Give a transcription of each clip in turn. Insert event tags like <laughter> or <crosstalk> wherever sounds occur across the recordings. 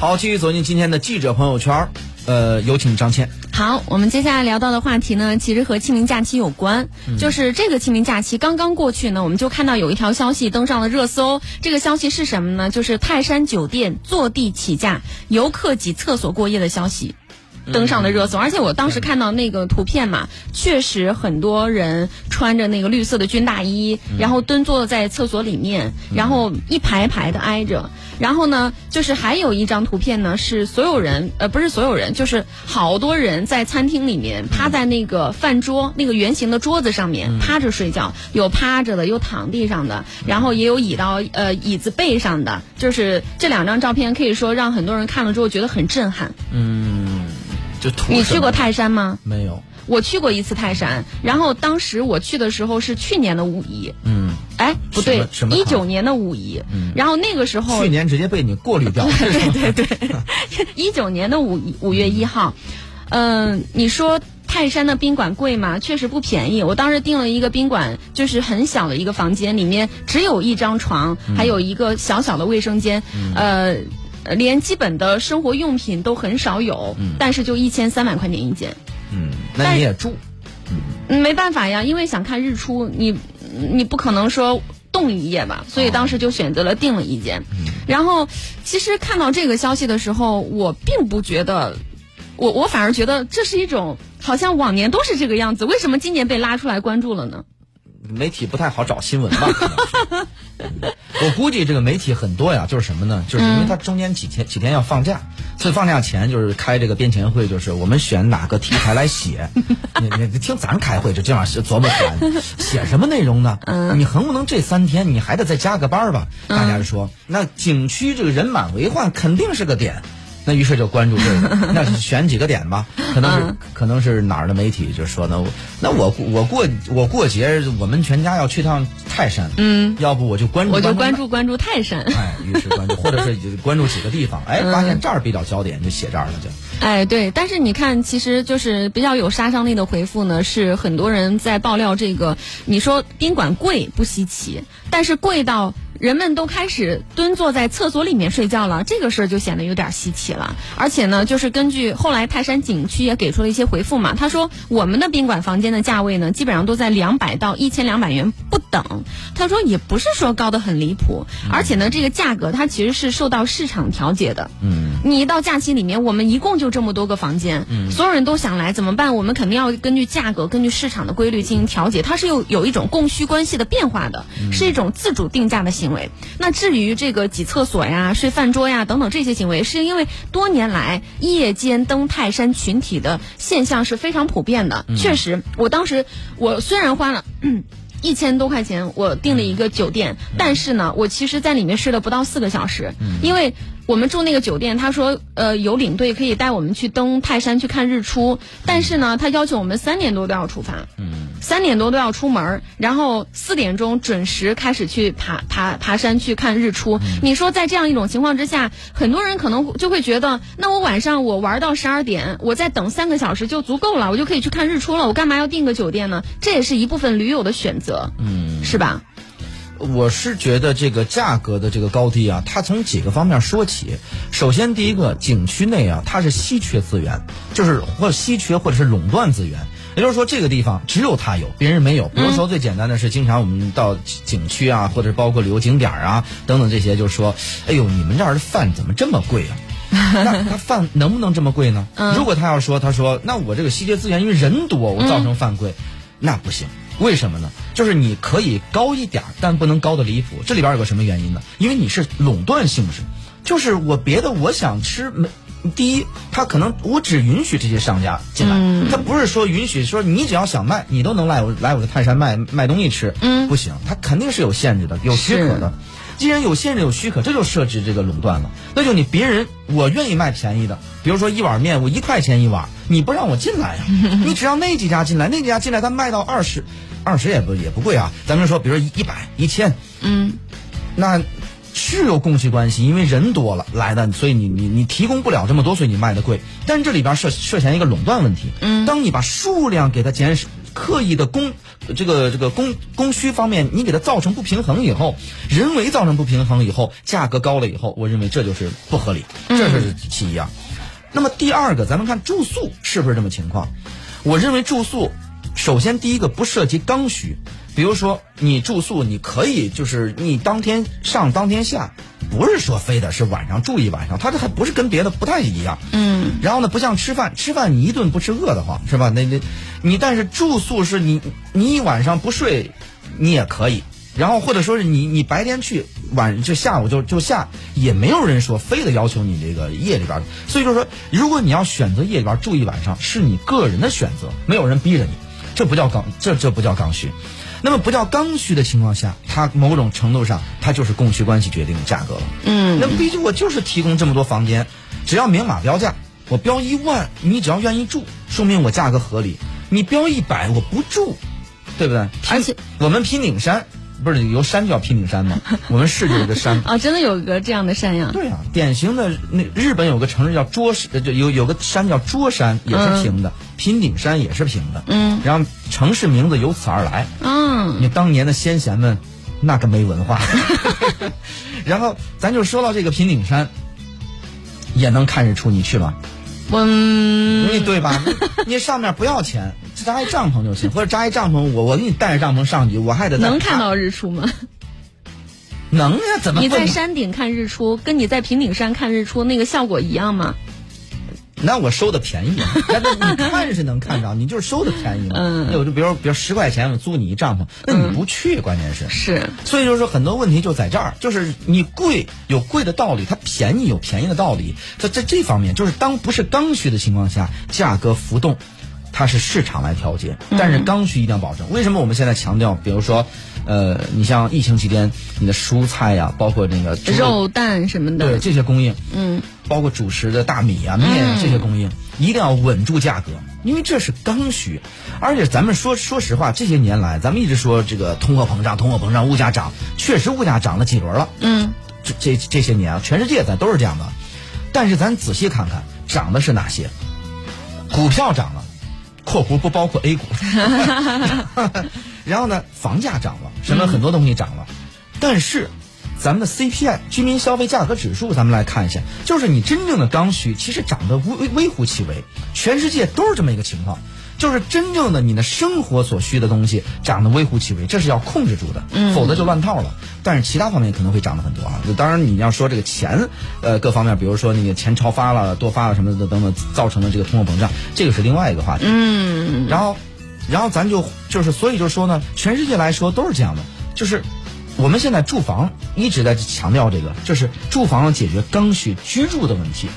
好，继续走进今天的记者朋友圈，呃，有请张倩。好，我们接下来聊到的话题呢，其实和清明假期有关。就是这个清明假期刚刚过去呢，我们就看到有一条消息登上了热搜。这个消息是什么呢？就是泰山酒店坐地起价，游客挤厕所过夜的消息。登上了热搜，而且我当时看到那个图片嘛，确实很多人穿着那个绿色的军大衣，然后蹲坐在厕所里面，然后一排排的挨着。然后呢，就是还有一张图片呢，是所有人，呃，不是所有人，就是好多人在餐厅里面趴在那个饭桌那个圆形的桌子上面趴着睡觉，有趴着的，有躺地上的，然后也有倚到呃椅子背上的，就是这两张照片可以说让很多人看了之后觉得很震撼。嗯，就图你去过泰山吗？没有？我去过一次泰山，然后当时我去的时候是去年的五一，嗯，哎，不对，一九年的五一，然后那个时候去年直接被你过滤掉了。<laughs> 对对对，一九年的五五月一号，嗯、你说泰山的宾馆贵吗？确实不便宜。我当时订了一个宾馆，就是很小的一个房间，里面只有一张床，还有一个小小的卫生间，嗯。呃连基本的生活用品都很少有，但是就一千三百块钱一间，嗯，那你也住？嗯没办法呀，因为想看日出，你你不可能说冻一夜吧，所以当时就选择了订了一间。然后，其实看到这个消息的时候，我并不觉得，我我反而觉得这是一种好像往年都是这个样子，为什么今年被拉出来关注了呢？媒体不太好找新闻吧？<laughs> <laughs> 我估计这个媒体很多呀，就是什么呢？就是因为他中间几天几天要放假，所以放假前就是开这个编前会，就是我们选哪个题材来写。<laughs> 你你听咱开会就这样是琢磨出来的，<laughs> 写什么内容呢？你横不能这三天你还得再加个班儿吧？大家就说，那景区这个人满为患肯定是个点。那于是就关注这个，<laughs> 那选几个点吧，可能是、可能是哪儿的媒体就说呢，那我我过我过节，我们全家要去趟泰山，嗯，要不我就关注我就关注注关注泰山。哎，于是关注，或者是关注几个地方，哎，<laughs> 发现这儿比较焦点，就写这儿了就。哎，对，但是你看，其实就是比较有杀伤力的回复呢，是很多人在爆料这个。你说宾馆贵不稀奇，但是贵到人们都开始蹲坐在厕所里面睡觉了，这个事儿就显得有点稀奇了。而且呢，就是根据后来泰山景区也给出了一些回复嘛，他说我们的宾馆房间的价位呢，基本上都在两百到一千两百元不等。他说也不是说高的很离谱，而且呢，这个价格它其实是受到市场调节的。嗯，你一到假期里面，我们一共就这么多个房间，所有人都想来怎么办？我们肯定要根据价格、根据市场的规律进行调节，它是有有一种供需关系的变化的，是一种自主定价的行为。那至于这个挤厕所呀、睡饭桌呀等等这些行为，是因为多年来夜间登泰山群体的现象是非常普遍的。确实，我当时我虽然花了。<clears throat> 一千多块钱，我订了一个酒店，但是呢，我其实在里面睡了不到四个小时，因为我们住那个酒店，他说，呃，有领队可以带我们去登泰山去看日出，但是呢，他要求我们三点多都要出发，三点多都要出门，然后四点钟准时开始去爬爬爬山去看日出。你说在这样一种情况之下，很多人可能就会觉得，那我晚上我玩到十二点，我再等三个小时就足够了，我就可以去看日出了，我干嘛要订个酒店呢？这也是一部分驴友的选择，嗯，是吧？我是觉得这个价格的这个高低啊，它从几个方面说起。首先，第一个，景区内啊，它是稀缺资源，就是或稀缺或者是垄断资源。也就是说，这个地方只有他有，别人没有。比如说，最简单的是，经常我们到景区啊，或者包括旅游景点啊等等这些，就是说，哎呦，你们这儿的饭怎么这么贵啊？那 <laughs> 他饭能不能这么贵呢？如果他要说，他说，那我这个稀缺资源因为人多，我造成饭贵，那不行。为什么呢？就是你可以高一点，但不能高的离谱。这里边有个什么原因呢？因为你是垄断性质，就是我别的我想吃没。第一，他可能我只允许这些商家进来，他不是说允许说你只要想卖，你都能来我来我的泰山卖卖东西吃，不行，他肯定是有限制的，有许可的。既然有限制有许可，这就设置这个垄断了。那就你别人我愿意卖便宜的，比如说一碗面我一块钱一碗，你不让我进来呀？<laughs> 你只要那几家进来，那几家进来他卖到二十，二十也不也不贵啊。咱们说，比如说一百、一千，嗯，那是有供需关系，因为人多了来的，所以你你你提供不了这么多，所以你卖的贵。但这里边涉涉嫌一个垄断问题。嗯，当你把数量给它减少。刻意的供这个这个供供需方面，你给它造成不平衡以后，人为造成不平衡以后，价格高了以后，我认为这就是不合理，这是其一啊。那么第二个，咱们看住宿是不是这么情况？我认为住宿，首先第一个不涉及刚需，比如说你住宿，你可以就是你当天上当天下，不是说非得是晚上住一晚上，它这还不是跟别的不太一样。嗯。然后呢，不像吃饭，吃饭你一顿不吃饿得慌，是吧？那那，你但是住宿是你你一晚上不睡，你也可以。然后或者说是你你白天去，晚就下午就就下，也没有人说非得要求你这个夜里边。所以就是说，如果你要选择夜里边住一晚上，是你个人的选择，没有人逼着你，这不叫刚，这这不叫刚需。那么不叫刚需的情况下，它某种程度上它就是供需关系决定的价格了。嗯。那毕竟我就是提供这么多房间，只要明码标价，我标一万，你只要愿意住，说明我价格合理。你标一百，我不住，对不对？而且我们平顶山。不是有山叫平顶山吗？<laughs> 我们市就有个山啊，真的有个这样的山呀？对呀，典型的那日本有个城市叫桌山，就有有个山叫桌山，也是平的，平顶山也是平的。嗯，然后城市名字由此而来。嗯，你当年的先贤们那个没文化。<laughs> <laughs> 然后咱就说到这个平顶山，也能看日出，你去吗？我，你对吧？你上面不要钱。扎一帐篷就行，或者扎一帐篷，我我给你带着帐篷上去，我还得能看到日出吗？<laughs> 能呀，怎么？你在山顶看日出，跟你在平顶山看日出那个效果一样吗？那我收的便宜，那你看是能看着，你就是收的便宜嘛。嗯，那我就比如比如十块钱我租你一帐篷，那你不去，关键是是，所以就是说很多问题就在这儿，就是你贵有贵的道理，它便宜有便宜的道理，在在这方面，就是当不是刚需的情况下，价格浮动。它是市场来调节，但是刚需一定要保证。为什么我们现在强调？比如说，呃，你像疫情期间，你的蔬菜呀，包括那个肉蛋什么的，对这些供应，嗯，包括主食的大米啊、面这些供应，一定要稳住价格，因为这是刚需。而且咱们说说实话，这些年来，咱们一直说这个通货膨胀，通货膨胀，物价涨，确实物价涨了几轮了，嗯，这这这些年啊，全世界咱都是这样的。但是咱仔细看看，涨的是哪些？股票涨了。括弧不包括 A 股，<laughs> 然后呢，房价涨了，什么很多东西涨了，但是咱们的 CPI 居民消费价格指数，咱们来看一下，就是你真正的刚需，其实涨得微微乎其微，全世界都是这么一个情况。就是真正的你的生活所需的东西涨得微乎其微，这是要控制住的，否则就乱套了。但是其他方面可能会涨得很多啊。当然你要说这个钱，呃，各方面，比如说那个钱超发了、多发了什么的等等，造成的这个通货膨胀，这个是另外一个话题。嗯。然后，然后咱就就是所以就说呢，全世界来说都是这样的，就是我们现在住房一直在强调这个，就是住房要解决刚需居住的问题。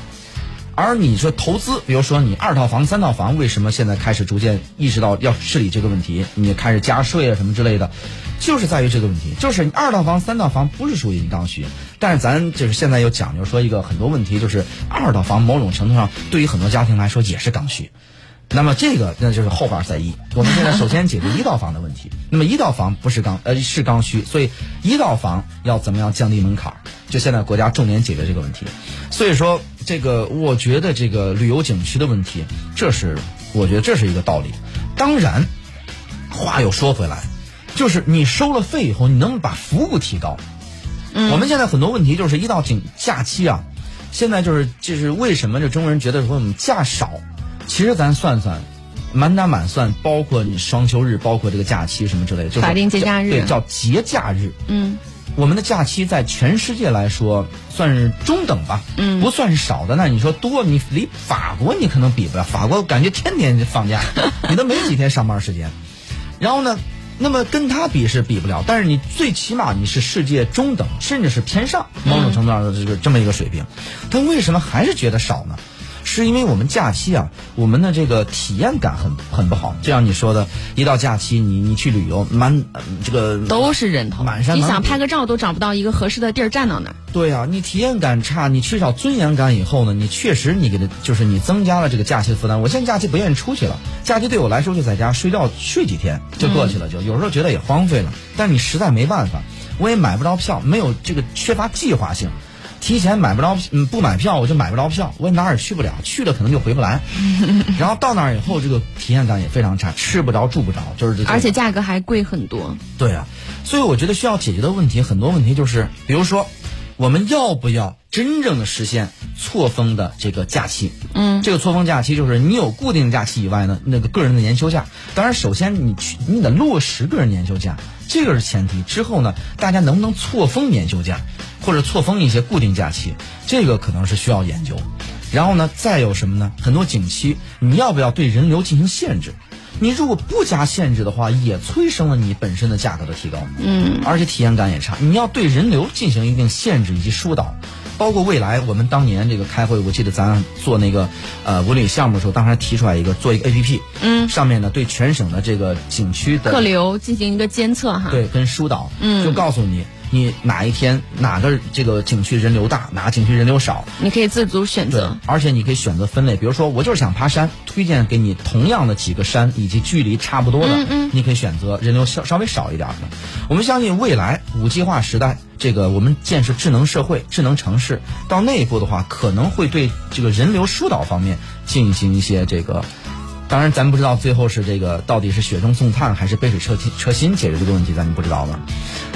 而你说投资，比如说你二套房、三套房，为什么现在开始逐渐意识到要治理这个问题？你开始加税啊什么之类的，就是在于这个问题。就是二套房、三套房不是属于你刚需，但是咱就是现在又讲究说一个很多问题，就是二套房某种程度上对于很多家庭来说也是刚需。那么这个那就是后边再议。我们现在首先解决一套房的问题。<laughs> 那么一套房不是刚呃是刚需，所以一套房要怎么样降低门槛？就现在国家重点解决这个问题。所以说这个我觉得这个旅游景区的问题，这是我觉得这是一个道理。当然，话又说回来，就是你收了费以后，你能把服务提高？嗯。我们现在很多问题就是一到景假期啊，现在就是就是为什么这中国人觉得说我们假少？其实咱算算，满打满算，包括你双休日，包括这个假期什么之类的，就是法定节假日，对，叫节假日。嗯，我们的假期在全世界来说算是中等吧，嗯，不算是少的。那你说多，你离法国你可能比不了，法国感觉天天放假，<laughs> 你都没几天上班时间。然后呢，那么跟他比是比不了，但是你最起码你是世界中等，甚至是偏上，某种程度上的这个这么一个水平。但为什么还是觉得少呢？是因为我们假期啊，我们的这个体验感很很不好。就像你说的，一到假期，你你去旅游，满这个都是人头，满山你想拍个照都找不到一个合适的地儿站到那儿。对啊，你体验感差，你缺少尊严感以后呢，你确实你给他就是你增加了这个假期的负担。我现在假期不愿意出去了，假期对我来说就在家睡觉睡几天就过去了，就有时候觉得也荒废了。但你实在没办法，我也买不着票，没有这个缺乏计划性。提前买不着，嗯，不买票我就买不着票，我哪儿也去不了，去了可能就回不来。<laughs> 然后到那儿以后，这个体验感也非常差，吃不着住不着，就是这。而且价格还贵很多。对啊，所以我觉得需要解决的问题很多问题就是，比如说，我们要不要真正的实现错峰的这个假期？嗯，这个错峰假期就是你有固定假期以外呢，那个个人的年休假。当然，首先你去你得落实个人年休假，这个是前提。之后呢，大家能不能错峰年休假？或者错峰一些固定假期，这个可能是需要研究。然后呢，再有什么呢？很多景区，你要不要对人流进行限制？你如果不加限制的话，也催生了你本身的价格的提高。嗯，而且体验感也差。你要对人流进行一定限制以及疏导。包括未来，我们当年这个开会，我记得咱做那个呃文旅项目的时候，当时提出来一个做一个 A P P，嗯，上面呢对全省的这个景区的客流进行一个监测哈，对，跟疏导，嗯，就告诉你。你哪一天哪个这个景区人流大，哪个景区人流少，你可以自主选择。而且你可以选择分类，比如说我就是想爬山，推荐给你同样的几个山以及距离差不多的，嗯嗯，你可以选择人流稍稍微少一点的。我们相信未来五 G 化时代，这个我们建设智能社会、智能城市，到那一步的话，可能会对这个人流疏导方面进行一些这个。当然，咱不知道最后是这个到底是雪中送炭还是杯水车车薪解决这个问题，咱就不知道了。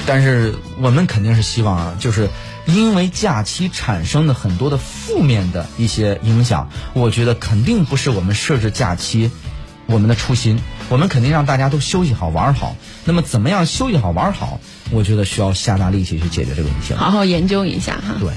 但是我们肯定是希望啊，就是因为假期产生的很多的负面的一些影响，我觉得肯定不是我们设置假期我们的初心。我们肯定让大家都休息好玩好。那么怎么样休息好玩好？我觉得需要下大力气去解决这个问题。好好研究一下哈。对。